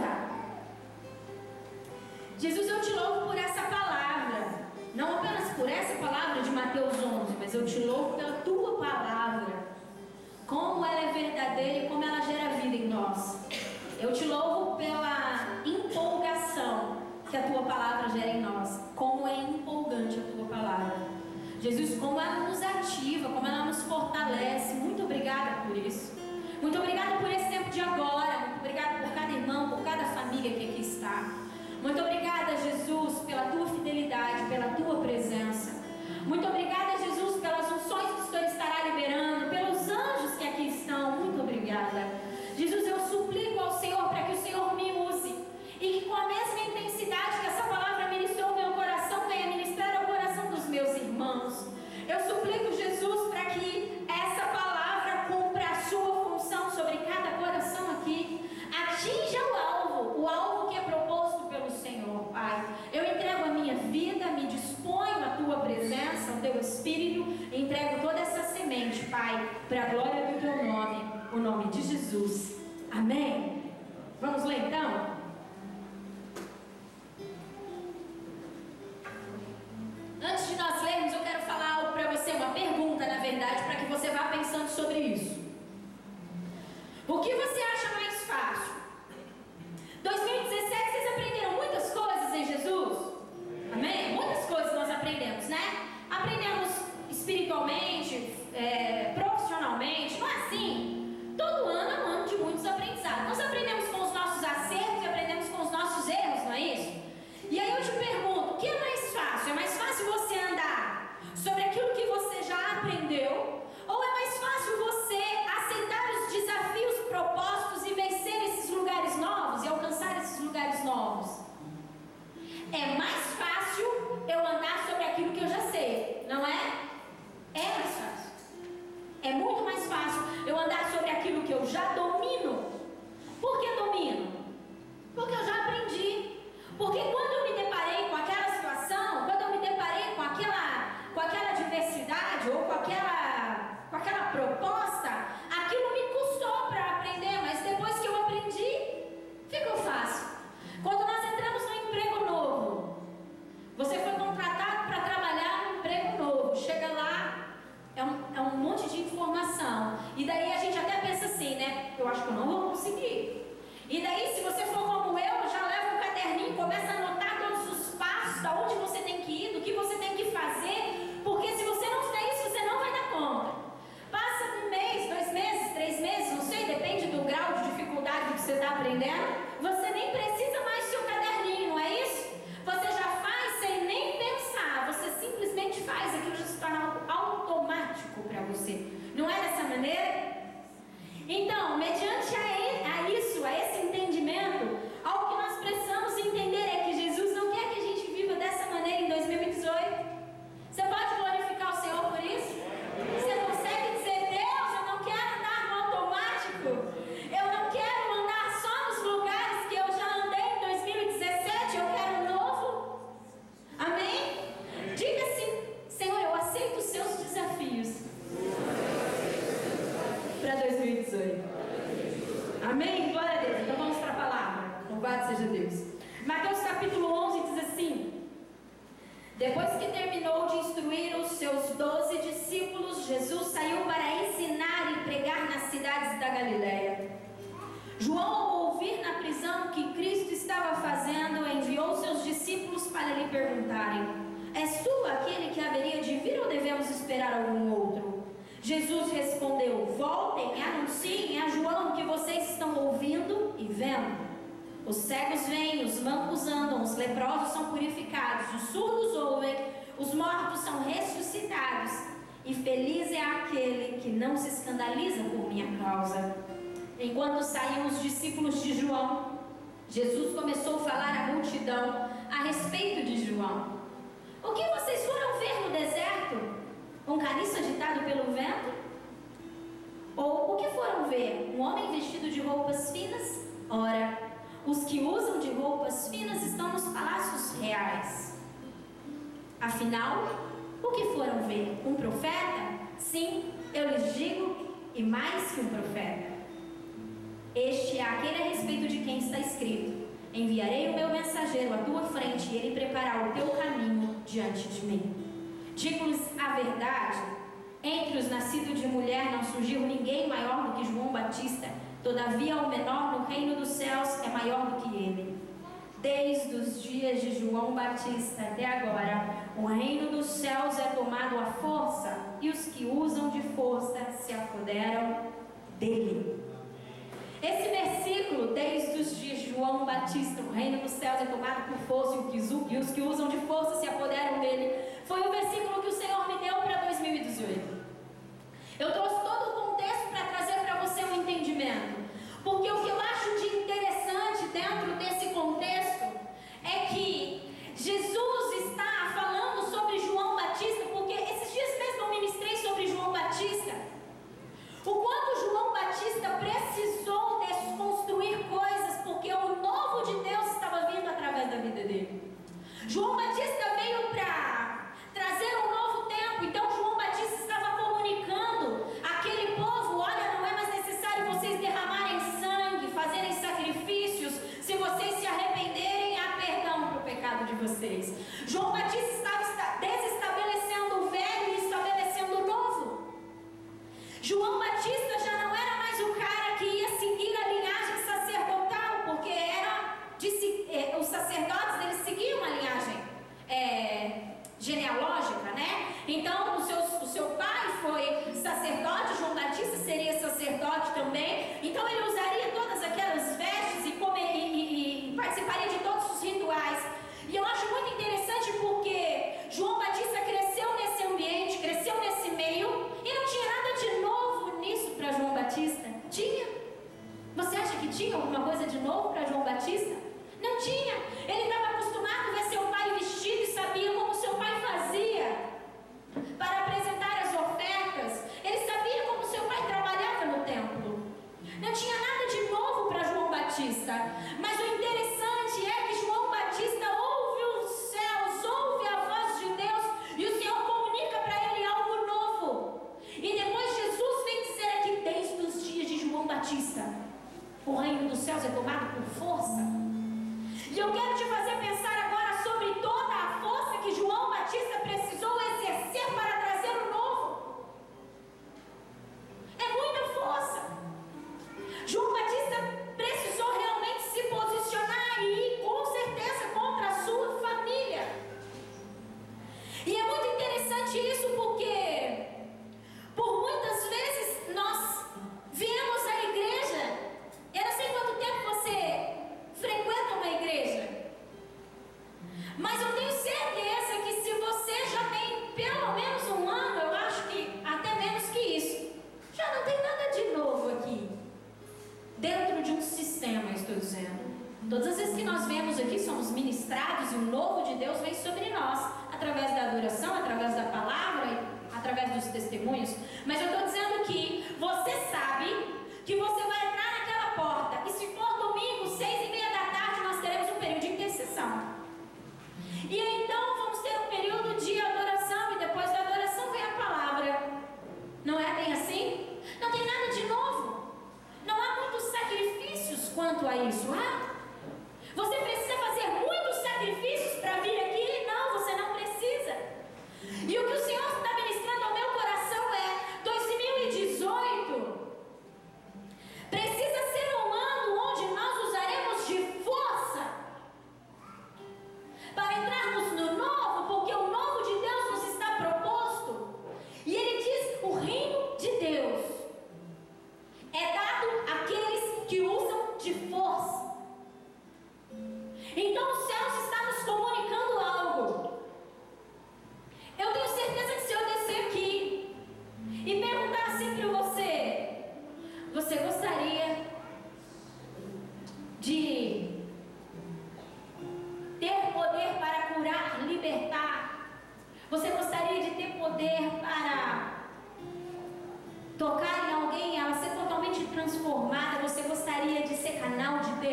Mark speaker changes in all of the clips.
Speaker 1: chorar. Jesus, eu te louvo por essa palavra, não apenas por essa palavra de Mateus 11, mas eu te louvo pela tua palavra, como ela é verdadeira e como ela gera vida em nós. Eu te louvo pela empolgação que a tua palavra gera em nós, como é empolgante a tua palavra. Jesus, como ela nos ativa, como ela nos fortalece. Muito obrigada por isso. Muito obrigada por esse tempo de agora. Muito obrigada por cada irmão, por cada família que aqui está. Muito obrigada, Jesus, pela tua fidelidade, pela tua presença. Muito obrigada, Jesus, pelas unções que o Senhor estará liberando para a glória do teu nome, o nome de Jesus. Amém? Vamos ler então? Antes de nós lermos, eu quero falar algo para você, uma pergunta, na verdade, para que você vá pensando sobre isso. O que você acha mais fácil? 2017 vocês aprenderam muitas coisas em Jesus? Amém? Muitas coisas nós aprendemos, né? Aprendemos espiritualmente, é, profissionalmente, não é assim. Todo ano é um ano de muitos aprendizados. Nós aprendemos com os nossos acertos e aprendemos com os nossos erros, não é isso? E aí eu te pergunto, o que é mais fácil? É mais fácil você andar sobre aquilo que você já aprendeu? Ou é mais fácil você Galiléia. João, ao ouvir na prisão o que Cristo estava fazendo, enviou seus discípulos para lhe perguntarem: És tu aquele que haveria de vir ou devemos esperar algum outro? Jesus respondeu: Voltem e anunciem a João que vocês estão ouvindo e vendo. Os cegos vêm, os mancos andam, os leprosos são purificados, os surdos ouvem, os mortos são ressuscitados. E feliz é aquele que não se escandaliza por minha causa. Enquanto saíam os discípulos de João, Jesus começou a falar à multidão a respeito de João. O que vocês foram ver no deserto? Um caniço agitado pelo vento? Ou o que foram ver? Um homem vestido de roupas finas? Ora, os que usam de roupas finas estão nos palácios reais. Afinal, o que foram ver? Um profeta? Sim, eu lhes digo, e mais que um profeta. Este é aquele a respeito de quem está escrito: Enviarei o meu mensageiro à tua frente, e ele preparará o teu caminho diante de mim. Digo-lhes a verdade: entre os nascidos de mulher não surgiu ninguém maior do que João Batista, todavia o menor no reino dos céus é maior do que ele. Desde os dias de João Batista até agora, o reino dos céus é tomado à força, e os que usam de força se apoderam dele. Esse versículo, desde os dias de João Batista, o reino dos céus é tomado por força e os que usam de força se apoderam dele, foi o versículo que o Senhor me deu para 2018. Eu trouxe todo o contexto para trazer para você um entendimento. Porque o que eu acho de interessante dentro desse contexto Jour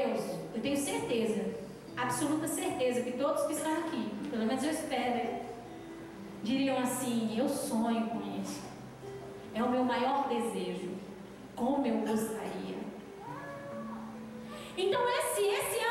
Speaker 1: Deus, eu tenho certeza, absoluta certeza, que todos que estão aqui, pelo menos eu espero, diriam assim: Eu sonho com isso. É o meu maior desejo. Como eu gostaria. Então, esse, esse é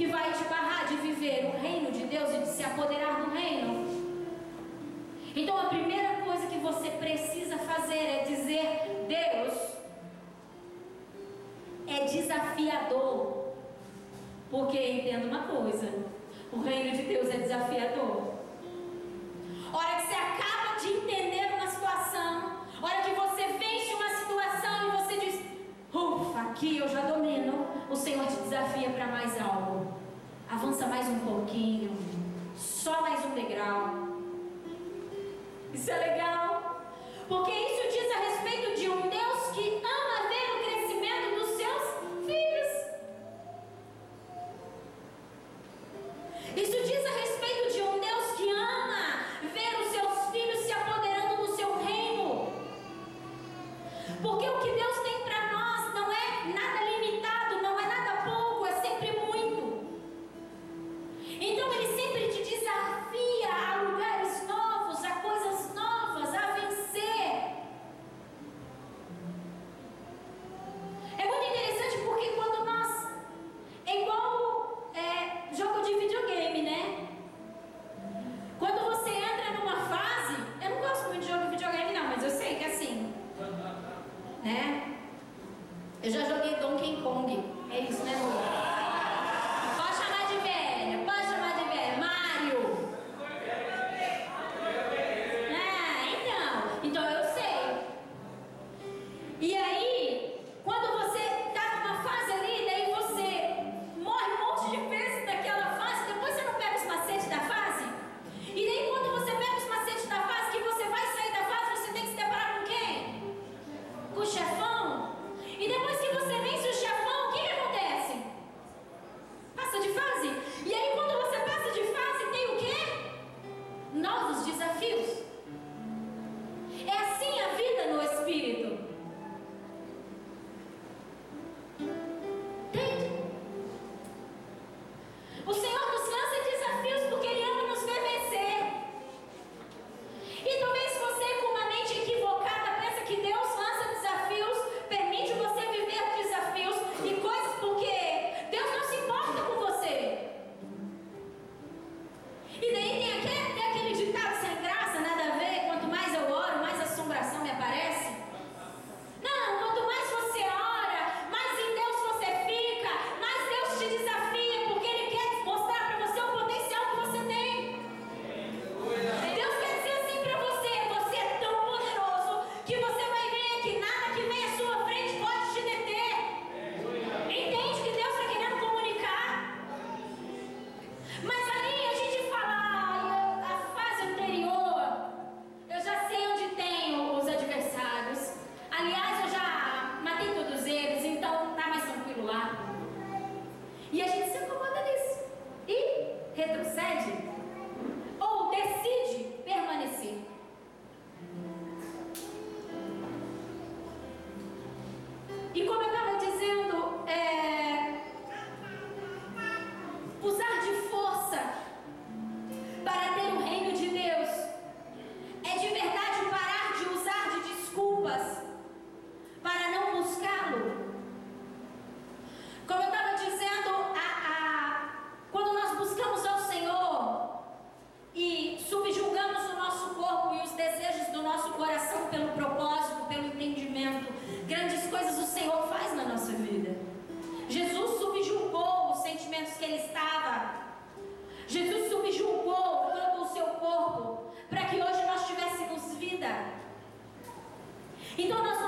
Speaker 1: que vai te barrar de viver o reino de Deus e de se apoderar do reino. Então a primeira coisa que você precisa fazer é dizer: Deus é desafiador. Porque entenda uma coisa: o reino de Deus é desafiador. Hora que você acaba de entender uma situação, hora que você vê Ufa, aqui eu já domino. O Senhor te desafia para mais algo. Avança mais um pouquinho. Só mais um degrau. Isso é legal. Porque isso pelo propósito, pelo entendimento. Grandes coisas o Senhor faz na nossa vida. Jesus subjugou os sentimentos que ele estava. Jesus subjugou todo o seu corpo para que hoje nós tivéssemos vida. Então nós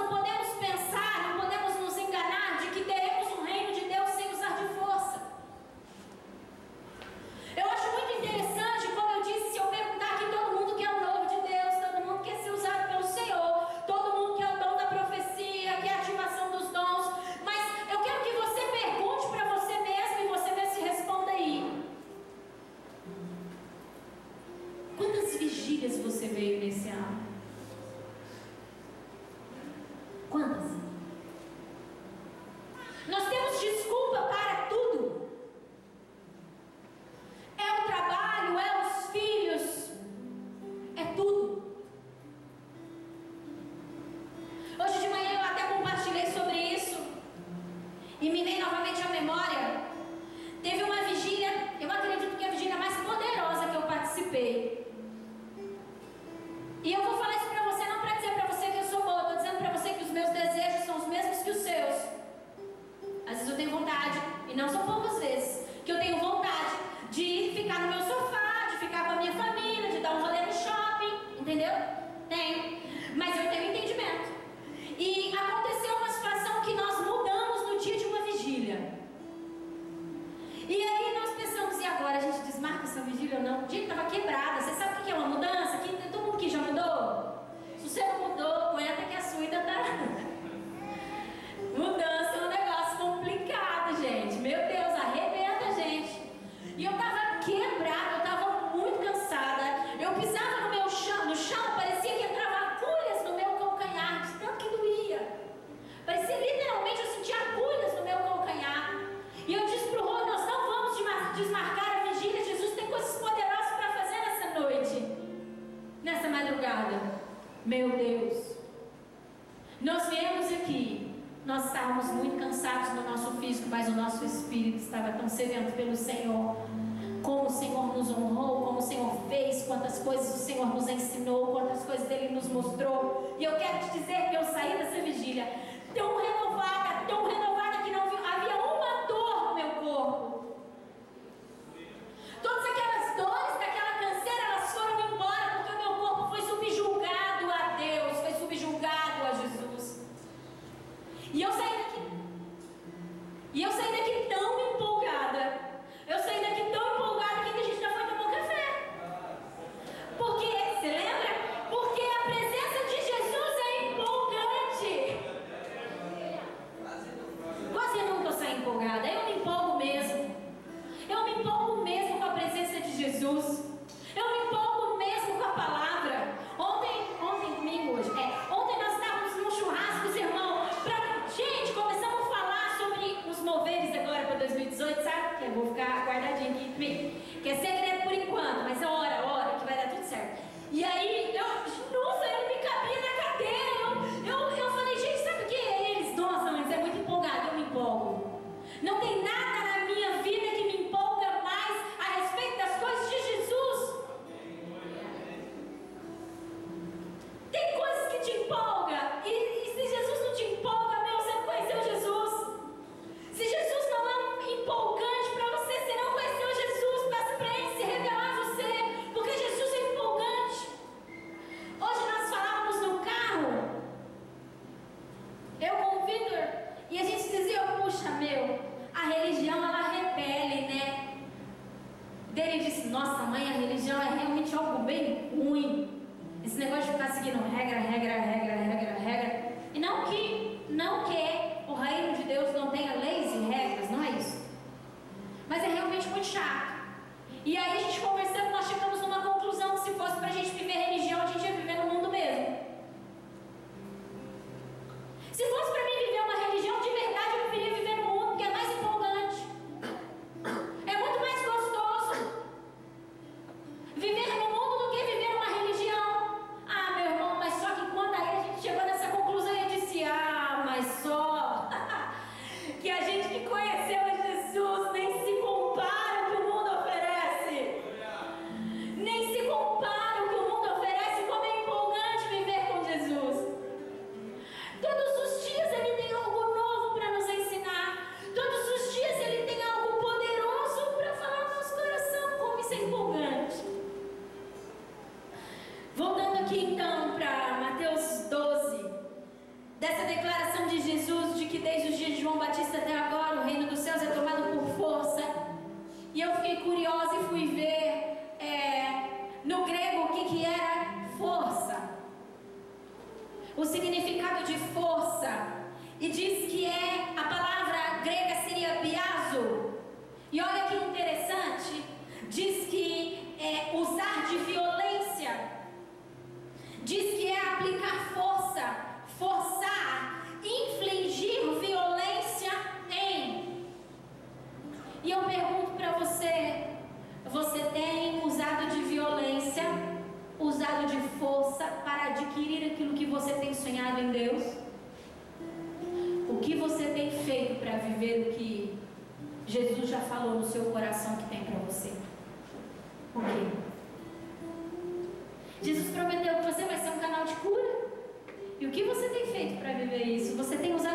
Speaker 1: quero te dizer que eu saí dessa vigília E o que você tem feito para viver isso? Você tem usado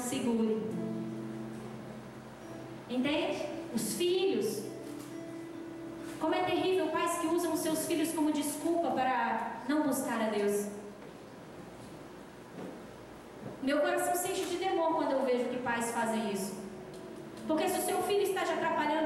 Speaker 1: segure. Entende? Os filhos. Como é terrível pais que usam os seus filhos como desculpa para não buscar a Deus. Meu coração se enche de demônio quando eu vejo que pais fazem isso. Porque se o seu filho está te atrapalhando,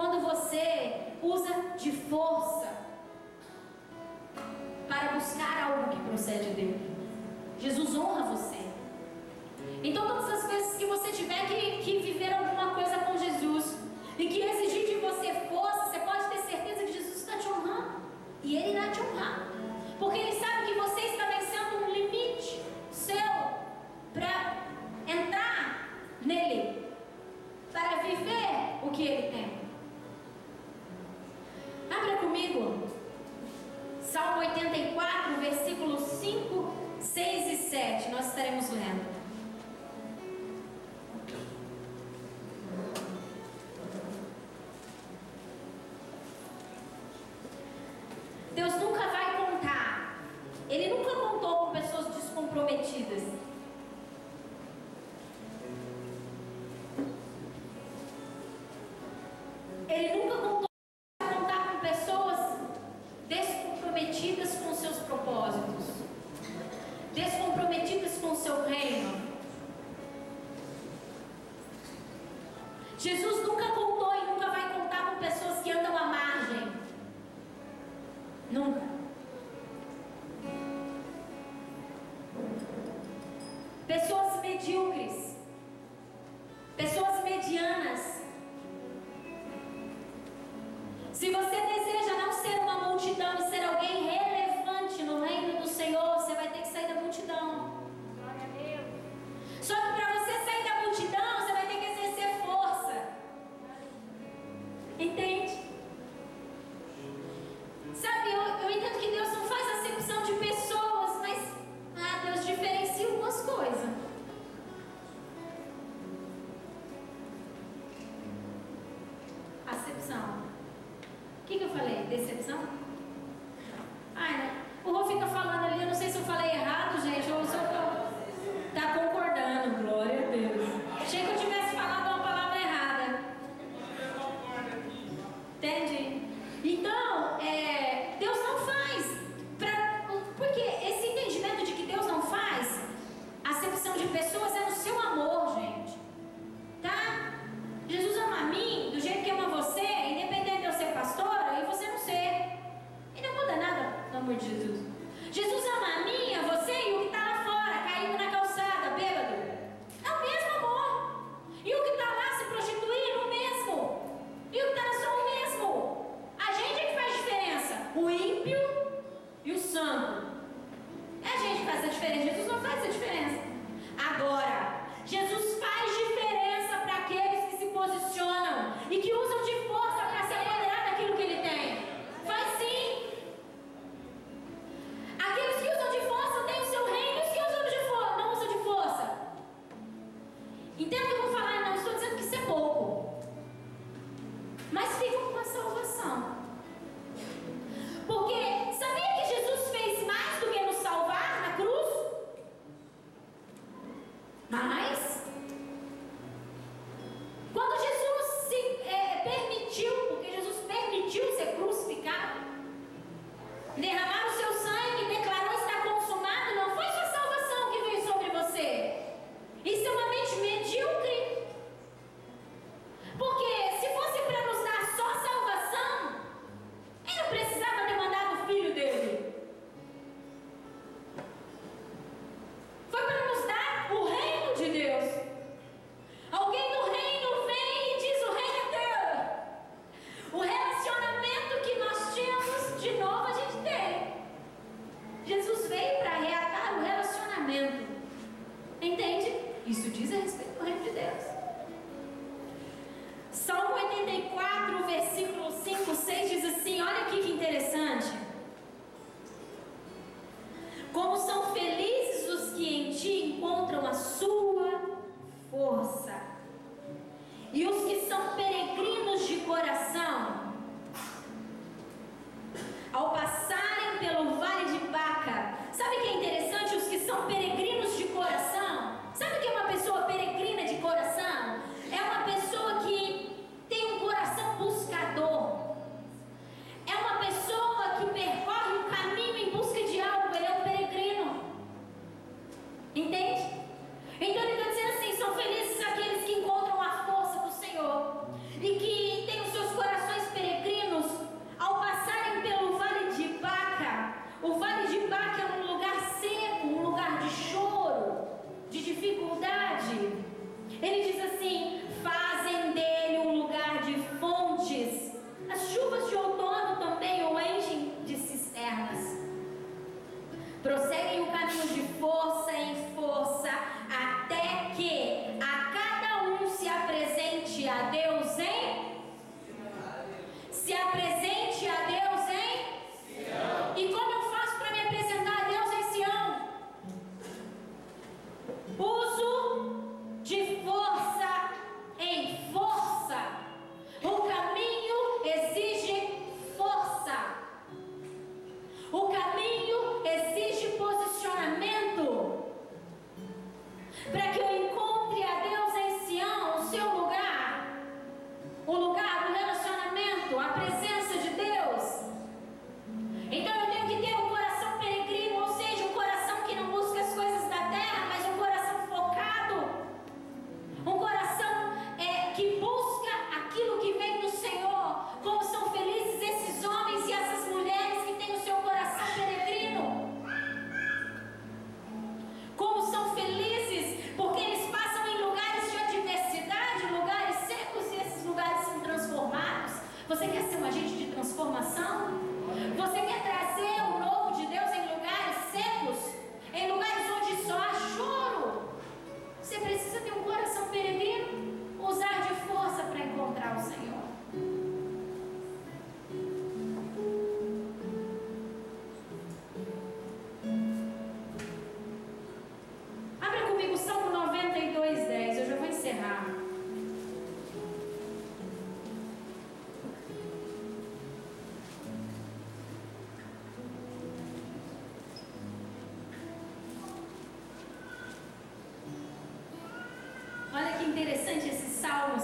Speaker 1: quando você usa de força para buscar algo que procede dele. Jesus honra você. Então, todas as vezes que você tiver que, que viver alguma coisa com Jesus e que exigir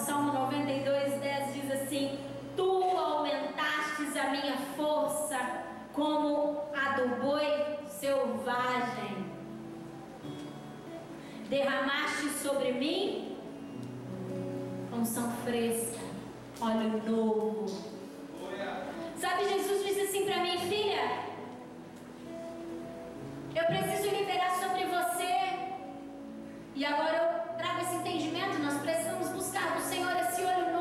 Speaker 1: Salmo 92, 10 diz assim: Tu aumentastes a minha força como a do boi selvagem. Derramaste sobre mim unção fresca, óleo novo. Sabe, Jesus disse assim para mim, filha: Eu preciso liberar sobre você. E agora eu entendimento, nós precisamos buscar do Senhor esse olho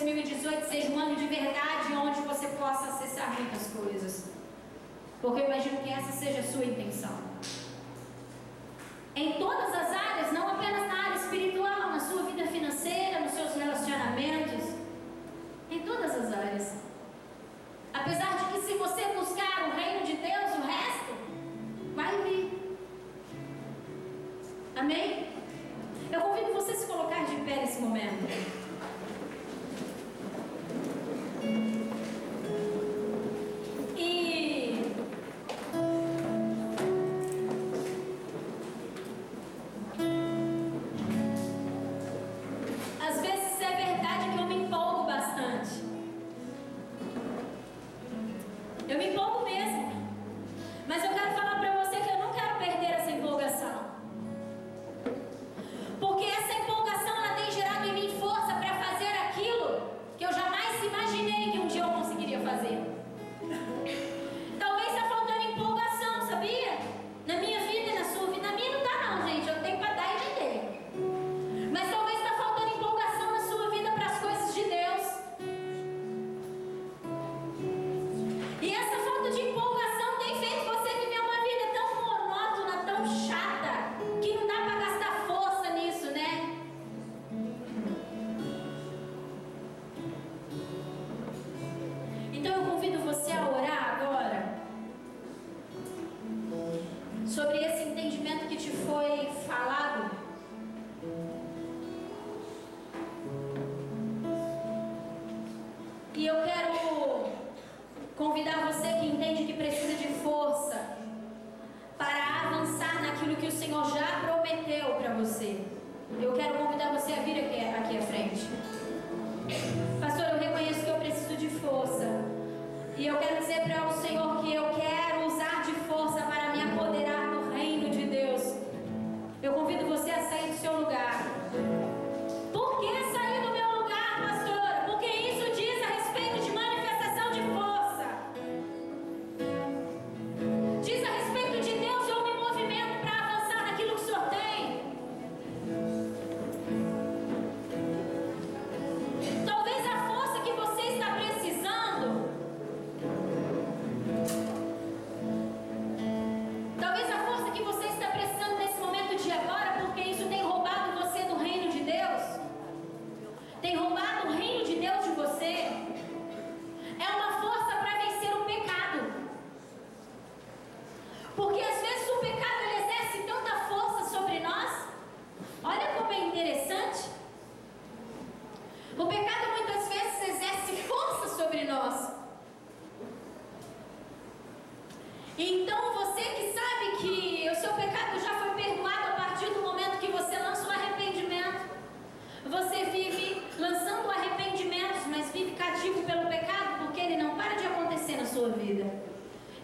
Speaker 1: 2018 seja um ano de verdade onde você possa acessar muitas coisas. Porque eu imagino que essa seja a sua intenção. Em todas as áreas, não apenas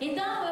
Speaker 1: Então